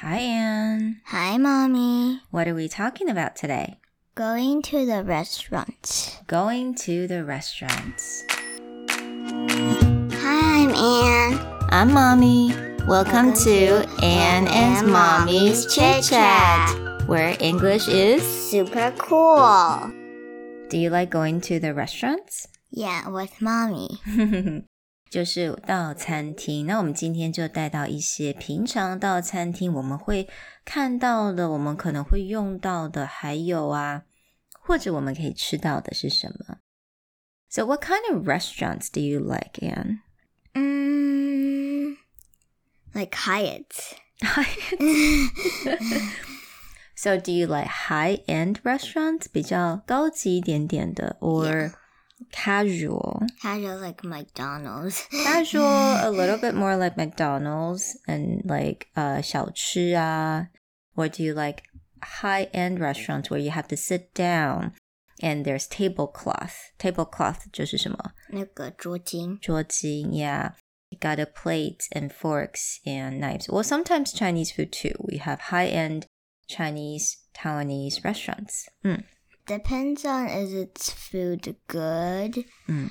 Hi, Anne. Hi, Mommy. What are we talking about today? Going to the restaurant. Going to the restaurants. Hi, I'm Anne. I'm Mommy. Welcome, Welcome to to Anne and Mommy's Chit Chat. where English is. Super cool. Do you like going to the restaurants? Yeah, with Mommy. 就是到餐厅，那我们今天就带到一些平常到餐厅我们会看到的，我们可能会用到的，还有啊，或者我们可以吃到的是什么？So what kind of restaurants do you like, Anne? Mm, like Hyatt. so do you like high-end restaurants 比较高级一点点的，or casual? Casual like McDonald's. Casual, a little bit more like McDonald's and like uh 小吃啊 or do you like high-end restaurants where you have to sit down and there's tablecloth? Tablecloth 就是什么？那个桌巾。桌巾, yeah. You got a plate and forks and knives. Well, sometimes Chinese food too. We have high-end Chinese, Taiwanese restaurants. Mm. Depends on is its food good. Mm.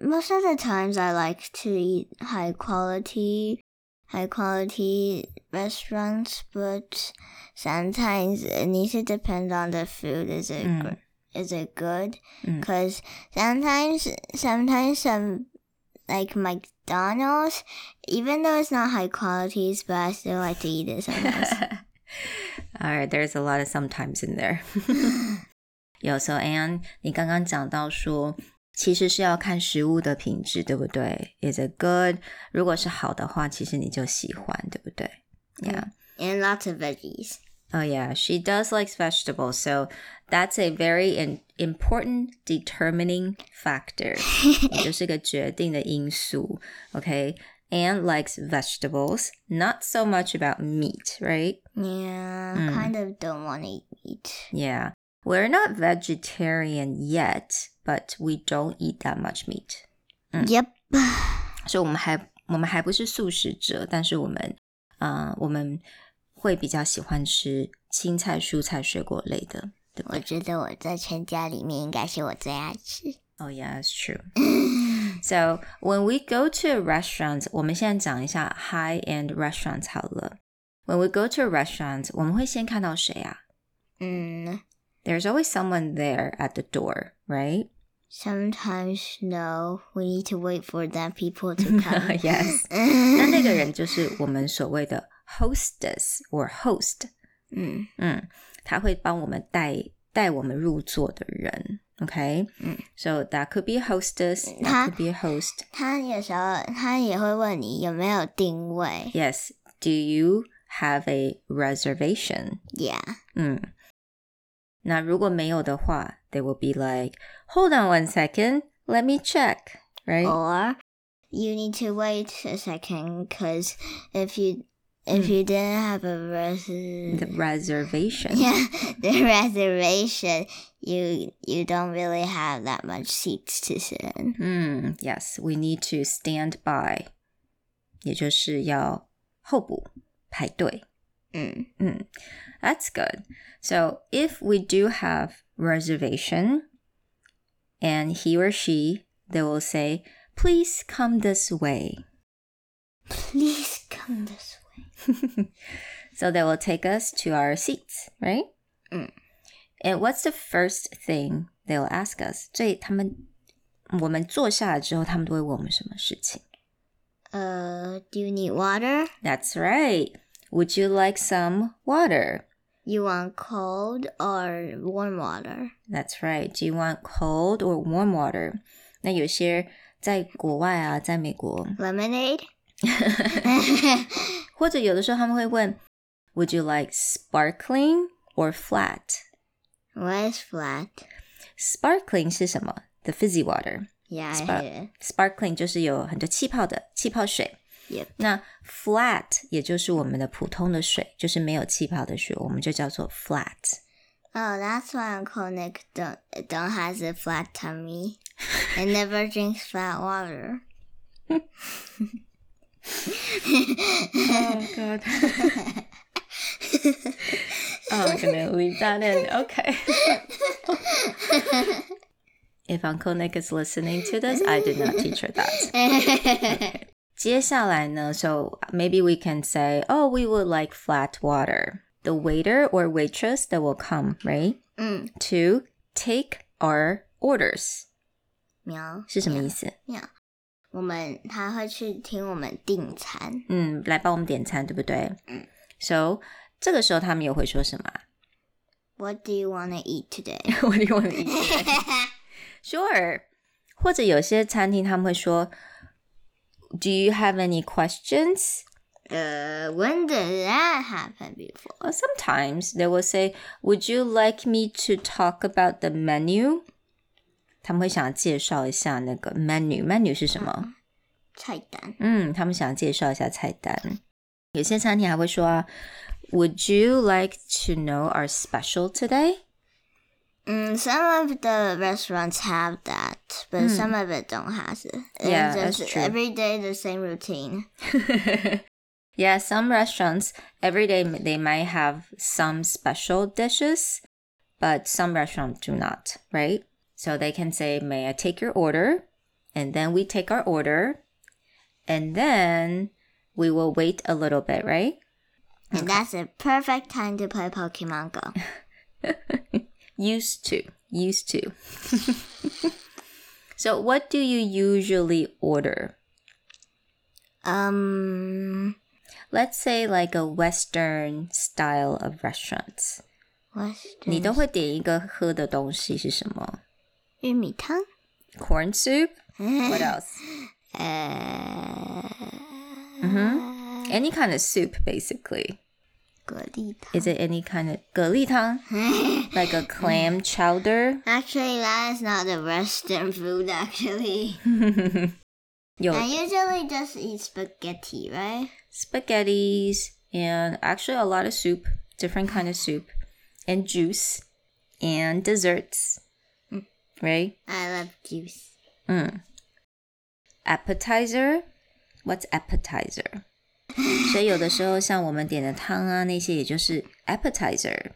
Most of the times I like to eat high quality high quality restaurants, but sometimes it needs to depend on the food. Is it Mm. good? Is it good? Mm. Because sometimes sometimes some like McDonald's, even though it's not high qualities, but I still like to eat it sometimes. All right, there's a lot of sometimes in there. 有时候 Anne，你刚刚讲到说，其实是要看食物的品质，对不对？Is it good？如果是好的话，其实你就喜欢，对不对？Yeah. and lots of veggies. Oh yeah, she does likes vegetables, so that's a very in, important determining factor. 也就是个决定的因素。Okay, Anne likes vegetables, not so much about meat, right? Yeah, Mm. kind of don't want to eat meat. Yeah, we're not vegetarian yet, but we don't eat that much meat. Yep. 所以我们还我们还不是素食者，但是我们啊、呃我们会比较喜欢吃青菜、蔬菜、水果类的，对不对？我觉得我在全家里面应该是我最爱吃。 Oh yeah, that's true. so when we go to a restaurant，我们现在讲一下 high end restaurants 好了。When we go to a restaurant，我们会先看到谁啊嗯 There's always someone there at the door, right? ，sometimes no, we need to wait for that people to come. yes. 那那个人就是我们所谓的 hostess or host。嗯嗯，他会帮我们带带我们入座的人。 Okay. 嗯 So that could be a hostess. That 他 could be a host. 他有时候他也会问你有没有定位。 Yes. Do you have a reservation? Yeah. 嗯，那如果没有的话，they will be like, "Hold on one second, let me check." Right? Or you need to wait a second because if you if you didn't have a res The reservation. yeah the reservation, you you don't really have that much seats to sit in. 嗯，Yes, we need to stand by，也就是要候补排队。嗯嗯，That's good. So if we do have reservation, and he or she, they will say, "Please come this way." Please come this way. so they will take us to our seats, right? Mm. And what's the first thing they'll ask us? 所以他们我们坐下来之后，他们都会问我们什么事情 Uh, do you need water? That's right. Would you like some water? You want cold or warm water? That's right. Do you want cold or warm water? 那有些在国外啊，在美国， Lemonade? 或者有的时候他们会问，Would you like sparkling or flat? What is flat? Sparkling 是什么？The fizzy water. Yeah, I Spark- hate it. Sparkling 就是有很多气泡的气泡水。 Yep. 那 flat 也就是我们的普通的水，就是没有气泡的水，我们就叫做 flat。 Oh, that's why Uncle Nick don't don't has a flat tummy and never drinks flat water. oh god. oh, I'm gonna leave that in. Okay. if Uncle Nick is listening to this, I did not teach her that. 接下来呢, so maybe we can say, oh, we would like flat water. The waiter or waitress that will come, right? 嗯， To take our orders. 喵是什么意思？喵， 我们他会去听我们订餐。嗯，来帮我们点餐，对不对？嗯。So 这个时候他们又会说什么啊 What do you want to eat today？ ？What do you want to eat today? Sure. 或者有些餐厅他们会说，Do you have any questions? 呃、w h e n did that happen before？ Or sometimes they will say, Would you like me to talk about the menu? 他们会想介绍一下那个 menu。menu 是什么？菜单。嗯，他们想介绍一下菜单。有些餐厅还会说啊，Would you like to know our special today? 嗯，some of the restaurants have that, but some of it don't have it. Hmm. Yeah, It's that's just true. Every day the same routine. yeah, some restaurants every day they might have some special dishes, but some restaurants do not, right? So they can say, "May I take your order?" And then we take our order, and then we will wait a little bit, right? And that's a perfect time to play Pokemon Go. Used to, used to. so, what do you usually order? Um, Let's say like a Western style of restaurants. 你 Western 都会点一个喝的东西是什么 玉米汤。 ？Corn soup. What else? 呃， Any kind of soup, basically. 蛤蜊汤。 Is it any kind of 蛤蜊汤 like a clam chowder? Actually, that is not a Western food. Actually, 有 I usually just eat spaghetti, right? spaghettis and actually a lot of soup, different kind of soup, and juice and desserts. Right? I love juice. Appetizer. What's appetizer? 所以有的时候像我们点的汤啊那些，也就是 appetizer。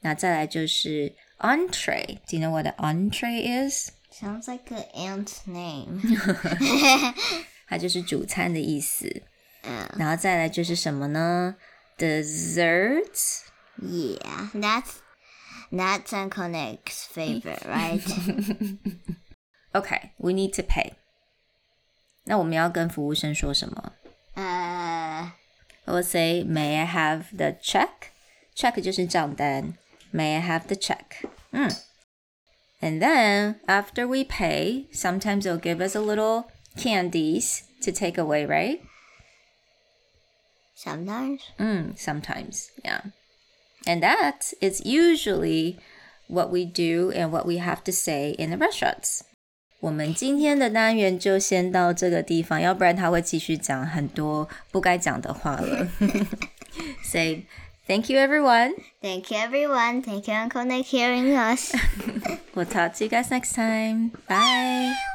那再来就是 entree。Do you know what an entree is? Sounds like an ant name. 它就是主餐的意思。嗯然后再来就是什么呢？Desserts。 yeah, that's that's Uncle Nick's favorite, right? okay, we need to pay. 那我们要跟服务生说什么？呃、uh,，I will say, May I have the check? Check 就是账单。May I have the check? Hmm. 嗯。And then after we pay, sometimes they'll give us a little candies to take away, right? Sometimes. Mm, sometimes, yeah. And that is usually what we do and what we have to say in the restaurants. 我们今天的单元就先到这个地方，要不然他会继续讲很多不该讲的话了。Say thank you, everyone. Thank you, everyone. Thank you, Uncle Nick, hearing us. We'll talk to you guys next time. Bye.